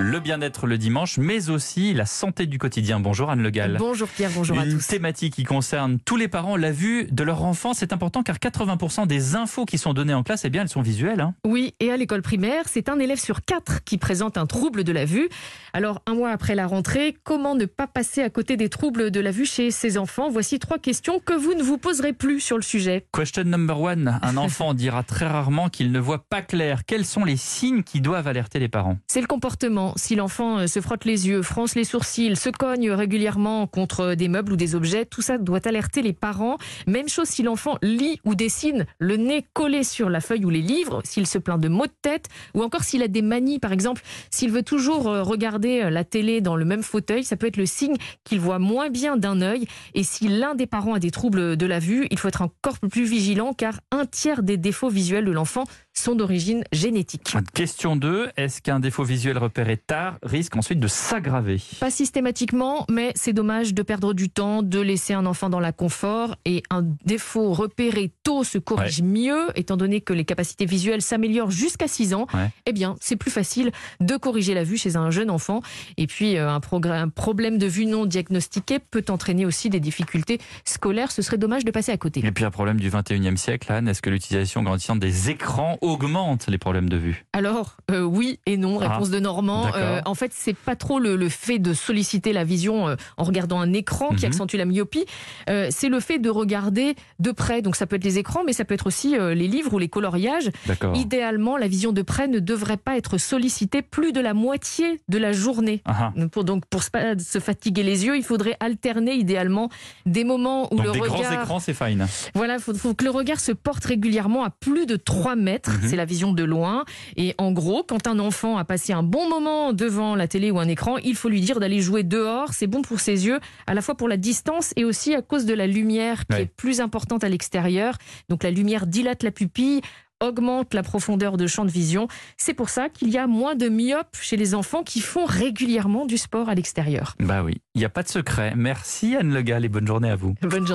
le bien-être le dimanche, mais aussi la santé du quotidien. Bonjour Anne Le Gall. Bonjour Pierre, bonjour à Une tous. thématique qui concerne tous les parents, la vue de leur enfant, c'est important car 80% des infos qui sont données en classe, eh bien, elles sont visuelles. hein. Oui, et à l'école primaire, c'est un élève sur quatre qui présente un trouble de la vue. Alors, un mois après la rentrée, comment ne pas passer à côté des troubles de la vue chez ses enfants? Voici trois questions que vous ne vous poserez plus sur le sujet. Question number one, un enfant dira très rarement qu'il ne voit pas clair. Quels sont les signes qui doivent alerter les parents? C'est le comportement. Si l'enfant euh, se frotte les yeux, fronce les sourcils, se cogne régulièrement contre des meubles ou des objets, tout ça doit alerter les parents. Même chose si l'enfant lit ou dessine le nez collé sur la feuille ou les livres, s'il se plaint de maux de tête, ou encore s'il a des manies, par exemple, s'il veut toujours euh, regarder euh, la télé dans le même fauteuil, ça peut être le signe qu'il voit moins bien d'un œil. Et si l'un des parents a des troubles de la vue, il faut être encore plus vigilant car un tiers des défauts visuels de l'enfant sont d'origine génétique. Question 2, est-ce qu'un défaut visuel repéré tard risque ensuite de s'aggraver? Pas systématiquement, mais c'est dommage de perdre du temps, de laisser un enfant dans l'inconfort. Et un défaut repéré tôt se corrige mieux, étant donné que les capacités visuelles s'améliorent jusqu'à 6 ans. Ouais. Eh bien, c'est plus facile de corriger la vue chez un jeune enfant. Et puis, euh, un problème de vue non diagnostiqué peut entraîner aussi des difficultés scolaires. Ce serait dommage de passer à côté. Et puis un problème du 21e siècle, Anne, est-ce que l'utilisation grandissante des écrans augmente les problèmes de vue Alors, euh, oui et non, Ah, réponse de Normand. Euh, en fait, c'est pas trop le, le fait de solliciter la vision euh, en regardant un écran qui Mhm. accentue la myopie. C'est le fait de regarder de près. Donc, ça peut être les écrans, mais ça peut être aussi les livres ou les coloriages. Idéalement, la vision de près ne devrait pas être sollicitée plus de la moitié de la journée. Ah, ah. Pour, donc, pour se pas se fatiguer les yeux, il faudrait alterner idéalement des moments où Donc le des regard... grands écrans, c'est fine. Voilà, il faut, faut que le regard se porte régulièrement à plus de 3 mètres. Mhm. C'est la vision de loin. Et en gros, quand un enfant a passé un bon moment devant la télé ou un écran, il faut lui dire d'aller jouer dehors. C'est bon pour ses yeux, à la fois pour la distance et aussi à cause de la lumière qui Ouais. est plus importante à l'extérieur. Donc la lumière dilate la pupille augmente la profondeur de champ de vision. C'est pour ça qu'il y a moins de myopes chez les enfants qui font régulièrement du sport à l'extérieur. Bah oui, il n'y a pas de secret. Merci Anne Le Gall et bonne journée à vous. Bonne journée.